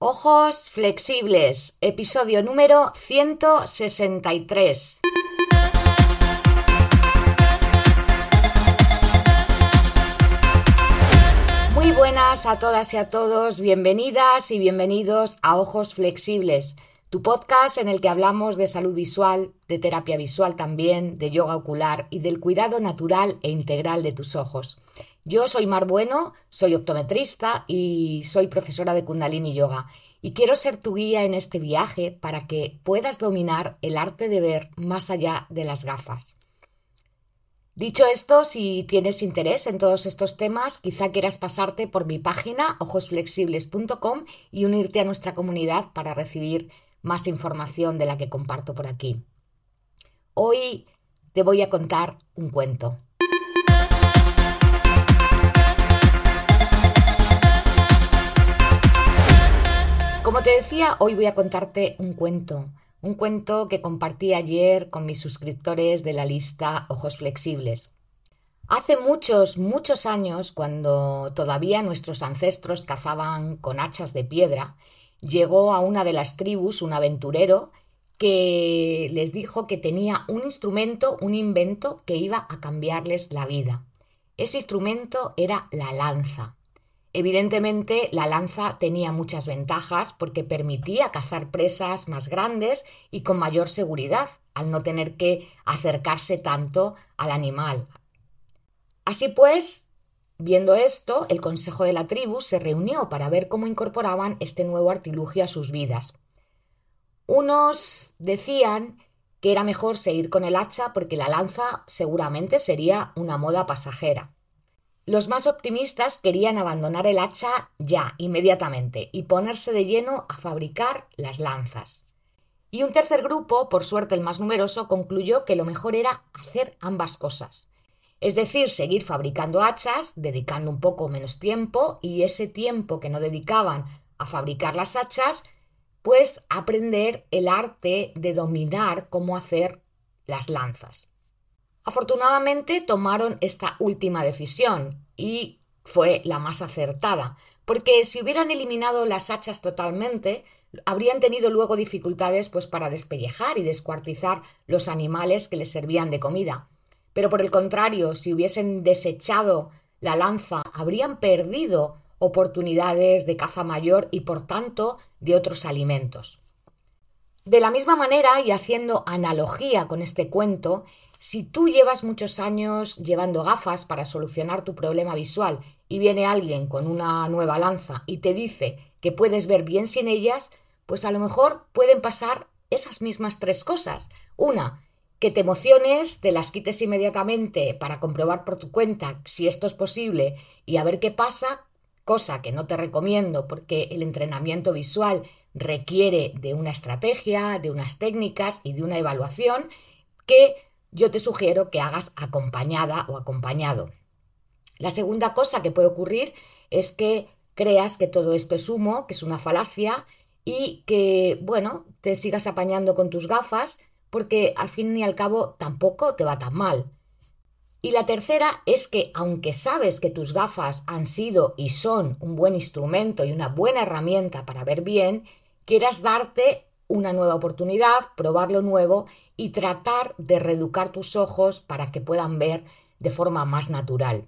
Ojos flexibles, episodio número 163. Muy buenas a todas y a todos, bienvenidas y bienvenidos a Ojos Flexibles, tu podcast en el que hablamos de salud visual, de terapia visual también, de yoga ocular y del cuidado natural e integral de tus ojos. Yo soy Mar Bueno, soy optometrista y soy profesora de Kundalini Yoga. Y quiero ser tu guía en este viaje para que puedas dominar el arte de ver más allá de las gafas. Dicho esto, si tienes interés en todos estos temas, quizá quieras pasarte por mi página ojosflexibles.com y unirte a nuestra comunidad para recibir más información de la que comparto por aquí. Hoy te voy a contar un cuento. Como te decía, hoy voy a contarte un cuento, un cuento que compartí ayer con mis suscriptores de la lista Ojos Flexibles. Hace muchos, muchos años, cuando todavía nuestros ancestros cazaban con hachas de piedra, llegó a una de las tribus un aventurero que les dijo que tenía un instrumento, un invento que iba a cambiarles la vida. Ese instrumento era la lanza. Evidentemente, la lanza tenía muchas ventajas porque permitía cazar presas más grandes y con mayor seguridad, al no tener que acercarse tanto al animal. Así pues, viendo esto, el consejo de la tribu se reunió para ver cómo incorporaban este nuevo artilugio a sus vidas. Unos decían que era mejor seguir con el hacha porque la lanza seguramente sería una moda pasajera. Los más optimistas querían abandonar el hacha ya, inmediatamente, y ponerse de lleno a fabricar las lanzas. Y un tercer grupo, por suerte el más numeroso, concluyó que lo mejor era hacer ambas cosas. Es decir, seguir fabricando hachas, dedicando un poco menos tiempo, y ese tiempo que no dedicaban a fabricar las hachas, pues aprender el arte de dominar cómo hacer las lanzas. Afortunadamente tomaron esta última decisión y fue la más acertada, porque si hubieran eliminado las hachas totalmente, habrían tenido luego dificultades pues para despellejar y descuartizar los animales que les servían de comida. Pero por el contrario, si hubiesen desechado la lanza, habrían perdido oportunidades de caza mayor y por tanto de otros alimentos. De la misma manera, y haciendo analogía con este cuento, si tú llevas muchos años llevando gafas para solucionar tu problema visual y viene alguien con una nueva lanza y te dice que puedes ver bien sin ellas, pues a lo mejor pueden pasar esas mismas tres cosas. Una, que te emociones, te las quites inmediatamente para comprobar por tu cuenta si esto es posible y a ver qué pasa, cosa que no te recomiendo porque el entrenamiento visual requiere de una estrategia, de unas técnicas y de una evaluación que yo te sugiero que hagas acompañada o acompañado. La segunda cosa que puede ocurrir es que creas que todo esto es humo, que es una falacia y que, bueno, te sigas apañando con tus gafas porque al fin y al cabo tampoco te va tan mal. Y la tercera es que aunque sabes que tus gafas han sido y son un buen instrumento y una buena herramienta para ver bien, quieras darte una nueva oportunidad, probar lo nuevo y tratar de reeducar tus ojos para que puedan ver de forma más natural.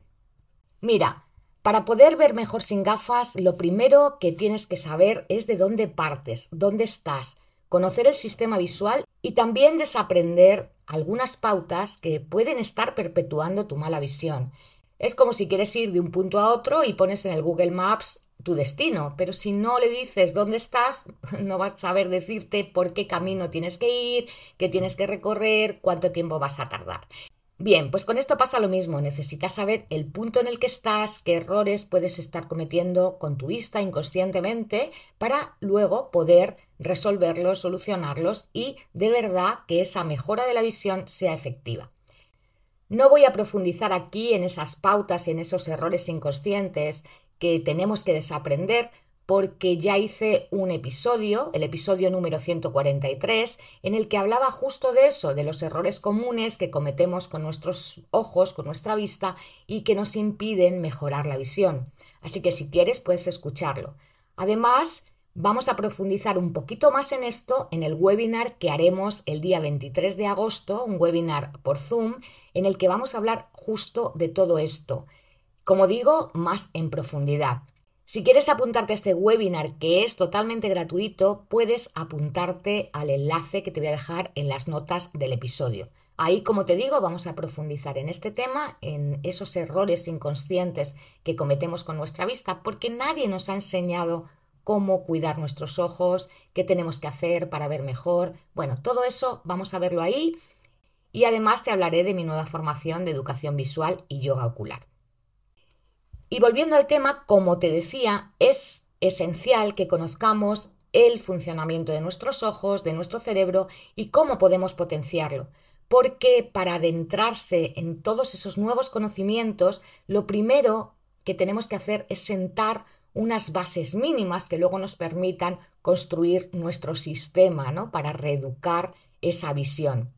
Mira, para poder ver mejor sin gafas, lo primero que tienes que saber es de dónde partes, dónde estás, conocer el sistema visual y también desaprender algunas pautas que pueden estar perpetuando tu mala visión. Es como si quieres ir de un punto a otro y pones en el Google Maps tu destino, pero si no le dices dónde estás, no vas a saber decirte por qué camino tienes que ir, qué tienes que recorrer, cuánto tiempo vas a tardar. Bien, pues con esto pasa lo mismo, necesitas saber el punto en el que estás, qué errores puedes estar cometiendo con tu vista inconscientemente para luego poder resolverlos, solucionarlos y de verdad que esa mejora de la visión sea efectiva. No voy a profundizar aquí en esas pautas y en esos errores inconscientes que tenemos que desaprender porque ya hice un episodio, el episodio número 143, en el que hablaba justo de eso, de los errores comunes que cometemos con nuestros ojos, con nuestra vista y que nos impiden mejorar la visión. Así que si quieres puedes escucharlo. Además, Vamos a profundizar un poquito más en esto en el webinar que haremos el día 23 de agosto, un webinar por Zoom, en el que vamos a hablar justo de todo esto. Como digo, más en profundidad. Si quieres apuntarte a este webinar que es totalmente gratuito, puedes apuntarte al enlace que te voy a dejar en las notas del episodio. Ahí, como te digo, vamos a profundizar en este tema, en esos errores inconscientes que cometemos con nuestra vista, porque nadie nos ha enseñado cómo cuidar nuestros ojos, qué tenemos que hacer para ver mejor. Bueno, todo eso vamos a verlo ahí y además te hablaré de mi nueva formación de educación visual y yoga ocular. Y volviendo al tema, como te decía, es esencial que conozcamos el funcionamiento de nuestros ojos, de nuestro cerebro y cómo podemos potenciarlo. Porque para adentrarse en todos esos nuevos conocimientos, lo primero que tenemos que hacer es sentar unas bases mínimas que luego nos permitan construir nuestro sistema ¿no? para reeducar esa visión.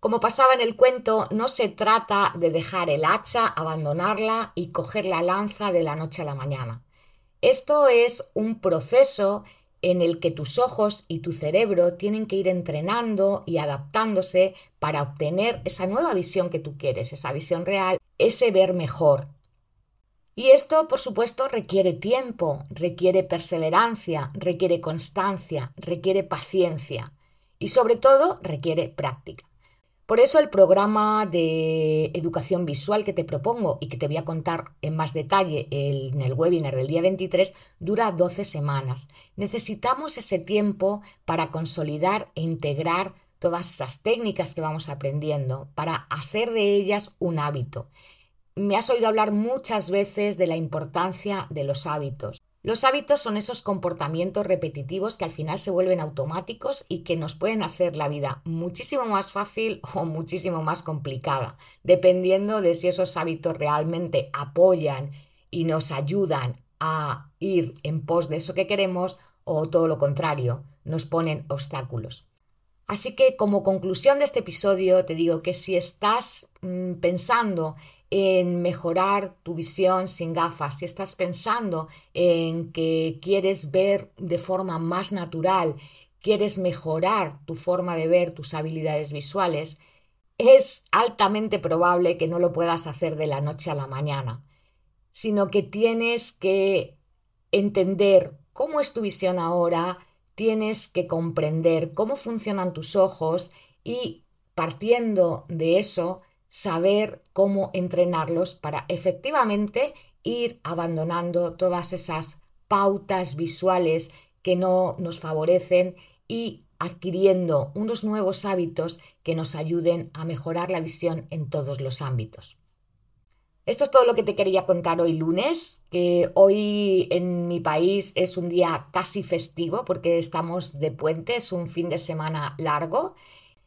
Como pasaba en el cuento, no se trata de dejar el hacha, abandonarla y coger la lanza de la noche a la mañana. Esto es un proceso en el que tus ojos y tu cerebro tienen que ir entrenando y adaptándose para obtener esa nueva visión que tú quieres, esa visión real, ese ver mejor, y esto, por supuesto, requiere tiempo, requiere perseverancia, requiere constancia, requiere paciencia y sobre todo requiere práctica. Por eso el programa de educación visual que te propongo y que te voy a contar en más detalle en el webinar del día 23 dura 12 semanas. Necesitamos ese tiempo para consolidar e integrar todas esas técnicas que vamos aprendiendo, para hacer de ellas un hábito me has oído hablar muchas veces de la importancia de los hábitos. Los hábitos son esos comportamientos repetitivos que al final se vuelven automáticos y que nos pueden hacer la vida muchísimo más fácil o muchísimo más complicada, dependiendo de si esos hábitos realmente apoyan y nos ayudan a ir en pos de eso que queremos o todo lo contrario, nos ponen obstáculos. Así que como conclusión de este episodio te digo que si estás mm, pensando en mejorar tu visión sin gafas, si estás pensando en que quieres ver de forma más natural, quieres mejorar tu forma de ver, tus habilidades visuales, es altamente probable que no lo puedas hacer de la noche a la mañana, sino que tienes que entender cómo es tu visión ahora, tienes que comprender cómo funcionan tus ojos y partiendo de eso, saber cómo entrenarlos para efectivamente ir abandonando todas esas pautas visuales que no nos favorecen y adquiriendo unos nuevos hábitos que nos ayuden a mejorar la visión en todos los ámbitos. Esto es todo lo que te quería contar hoy lunes, que hoy en mi país es un día casi festivo porque estamos de puente, es un fin de semana largo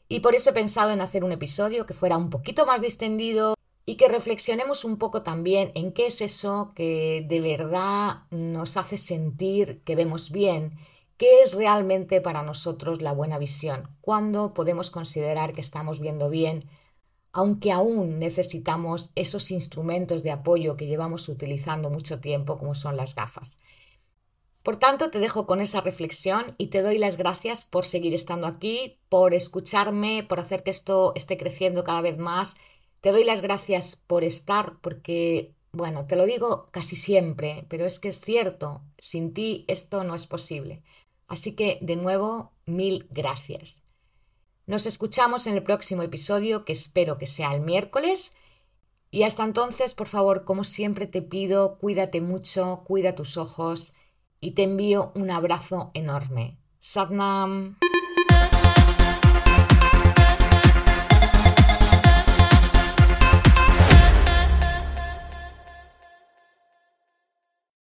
y por eso he pensado en hacer un episodio que fuera un poquito más distendido y que reflexionemos un poco también en qué es eso que de verdad nos hace sentir que vemos bien, qué es realmente para nosotros la buena visión, cuándo podemos considerar que estamos viendo bien, aunque aún necesitamos esos instrumentos de apoyo que llevamos utilizando mucho tiempo como son las gafas. Por tanto, te dejo con esa reflexión y te doy las gracias por seguir estando aquí, por escucharme, por hacer que esto esté creciendo cada vez más. Te doy las gracias por estar porque, bueno, te lo digo casi siempre, pero es que es cierto, sin ti esto no es posible. Así que, de nuevo, mil gracias. Nos escuchamos en el próximo episodio, que espero que sea el miércoles. Y hasta entonces, por favor, como siempre te pido, cuídate mucho, cuida tus ojos y te envío un abrazo enorme. Satnam.